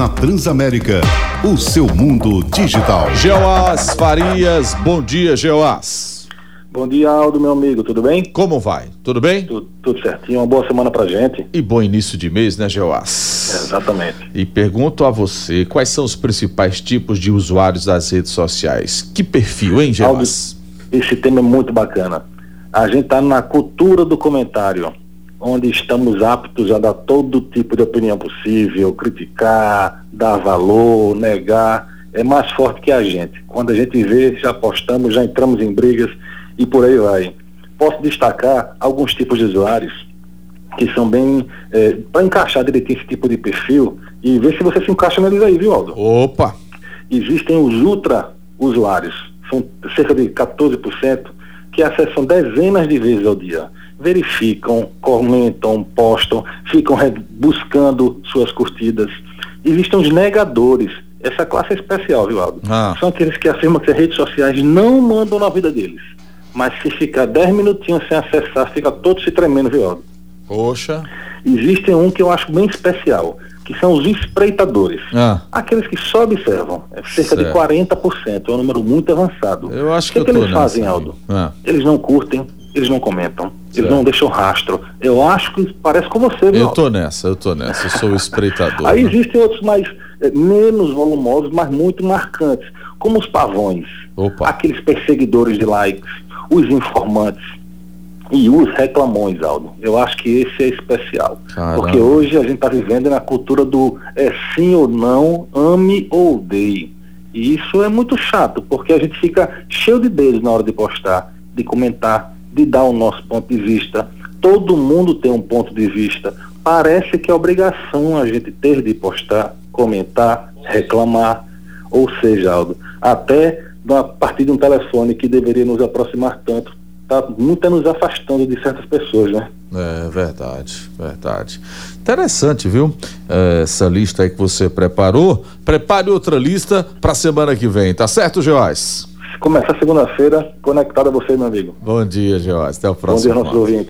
na Transamérica. O seu mundo digital. Geoás Farias, bom dia, Geoás. Bom dia, Aldo, meu amigo, tudo bem? Como vai? Tudo bem? Tudo, tudo certinho, uma boa semana pra gente. E bom início de mês, né, Geoás? É, exatamente. E pergunto a você, quais são os principais tipos de usuários das redes sociais? Que perfil, hein, Geoás? Aldo, esse tema é muito bacana. A gente tá na cultura do comentário onde estamos aptos a dar todo tipo de opinião possível, criticar, dar valor, negar, é mais forte que a gente. Quando a gente vê, já apostamos, já entramos em brigas e por aí vai. Posso destacar alguns tipos de usuários que são bem. É, para encaixar direitinho esse tipo de perfil e ver se você se encaixa neles aí, viu, Aldo? Opa! Existem os ultra usuários, são cerca de 14%, que acessam dezenas de vezes ao dia verificam, comentam, postam, ficam buscando suas curtidas. Existem os negadores. Essa classe é especial, viu, Aldo? Ah. São aqueles que afirmam que as redes sociais não mandam na vida deles. Mas se ficar 10 minutinhos sem acessar, fica todo se tremendo, viu, Aldo? Poxa. Existem um que eu acho bem especial, que são os espreitadores. Ah. Aqueles que só observam. É cerca certo. de 40%, é um número muito avançado. Eu acho o que, que, que eles fazem, Aldo? Ah. Eles não curtem, eles não comentam, certo. eles não deixam rastro. Eu acho que parece com você, viu? Eu tô nessa, eu tô nessa, eu sou o espreitador. Aí né? existem outros mais é, menos volumosos, mas muito marcantes, como os pavões, Opa. aqueles perseguidores de likes, os informantes e os reclamões, Aldo. Eu acho que esse é especial. Caramba. Porque hoje a gente está vivendo na cultura do é sim ou não, ame ou odeie. E isso é muito chato, porque a gente fica cheio de dedos na hora de postar, de comentar, de dar o nosso ponto de vista. Todo mundo tem um ponto de vista. Parece que é obrigação a gente ter de postar, comentar, reclamar. Ou seja, Aldo, até a partir de um telefone que deveria nos aproximar tanto, está muito nos afastando de certas pessoas, né? É verdade, verdade. Interessante, viu? É, essa lista aí que você preparou. Prepare outra lista para a semana que vem, tá certo, Joás? Começar segunda-feira conectado a você, meu amigo. Bom dia, Joás. Até o próximo. Bom dia, nossos ouvintes.